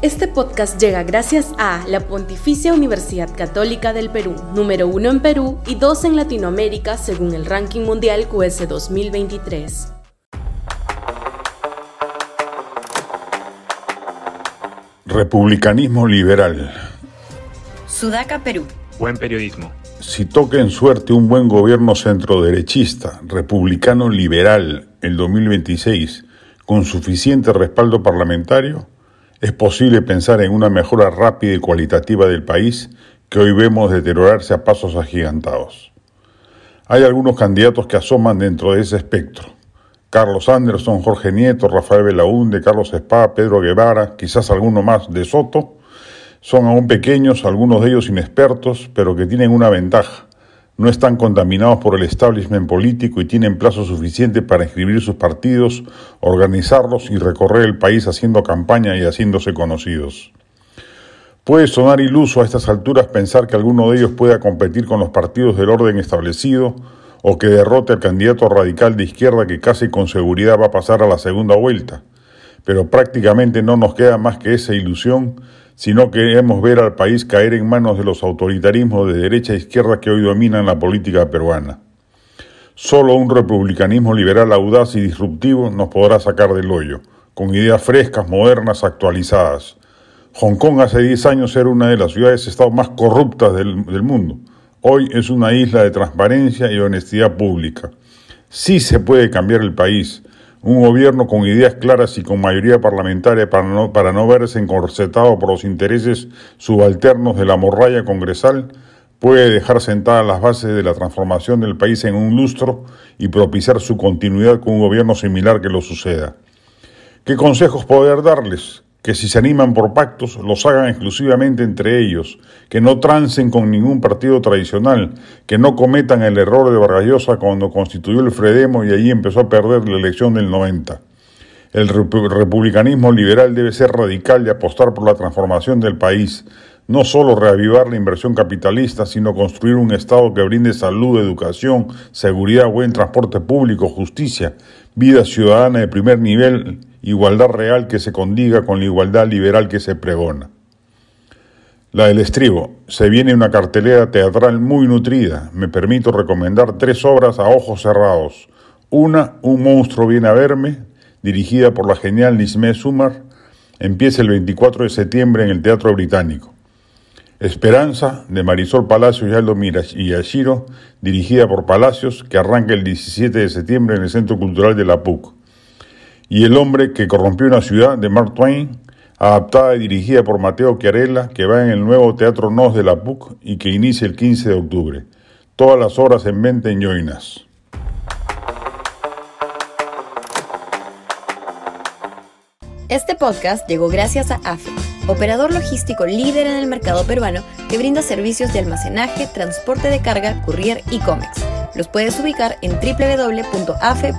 Este podcast llega gracias a la Pontificia Universidad Católica del Perú, número uno en Perú y dos en Latinoamérica según el ranking mundial QS 2023. Republicanismo liberal. Sudaca, Perú. Buen periodismo. Si toca en suerte un buen gobierno centroderechista, republicano liberal, el 2026, con suficiente respaldo parlamentario, es posible pensar en una mejora rápida y cualitativa del país que hoy vemos deteriorarse a pasos agigantados. Hay algunos candidatos que asoman dentro de ese espectro. Carlos Anderson, Jorge Nieto, Rafael Belaúnde, Carlos Espada, Pedro Guevara, quizás alguno más de Soto, son aún pequeños, algunos de ellos inexpertos, pero que tienen una ventaja no están contaminados por el establishment político y tienen plazo suficiente para inscribir sus partidos, organizarlos y recorrer el país haciendo campaña y haciéndose conocidos. Puede sonar iluso a estas alturas pensar que alguno de ellos pueda competir con los partidos del orden establecido o que derrote al candidato radical de izquierda que casi con seguridad va a pasar a la segunda vuelta. Pero prácticamente no nos queda más que esa ilusión si no queremos ver al país caer en manos de los autoritarismos de derecha e izquierda que hoy dominan la política peruana. Solo un republicanismo liberal audaz y disruptivo nos podrá sacar del hoyo, con ideas frescas, modernas, actualizadas. Hong Kong hace 10 años era una de las ciudades-estado más corruptas del, del mundo. Hoy es una isla de transparencia y honestidad pública. Sí se puede cambiar el país, un gobierno con ideas claras y con mayoría parlamentaria para no, para no verse encorsetado por los intereses subalternos de la morralla congresal, puede dejar sentadas las bases de la transformación del país en un lustro y propiciar su continuidad con un gobierno similar que lo suceda. ¿Qué consejos poder darles? Que si se animan por pactos los hagan exclusivamente entre ellos, que no trancen con ningún partido tradicional, que no cometan el error de Vargas cuando constituyó el Fredemo y allí empezó a perder la elección del 90. El republicanismo liberal debe ser radical y apostar por la transformación del país, no solo reavivar la inversión capitalista, sino construir un Estado que brinde salud, educación, seguridad, buen transporte público, justicia, vida ciudadana de primer nivel igualdad real que se condiga con la igualdad liberal que se pregona. La del estribo. Se viene una cartelera teatral muy nutrida. Me permito recomendar tres obras a ojos cerrados. Una, Un monstruo viene a verme, dirigida por la genial Nismé Sumar, empieza el 24 de septiembre en el Teatro Británico. Esperanza, de Marisol Palacios y Aldo Yashiro, dirigida por Palacios, que arranca el 17 de septiembre en el Centro Cultural de la PUC y El hombre que corrompió una ciudad de Mark Twain, adaptada y dirigida por Mateo Chiarella, que va en el nuevo Teatro Nos de la PUC y que inicia el 15 de octubre. Todas las horas en venta en Yoinas. Este podcast llegó gracias a AFE, operador logístico líder en el mercado peruano que brinda servicios de almacenaje, transporte de carga, courier y cómics. Los puedes ubicar en www.afe.pe.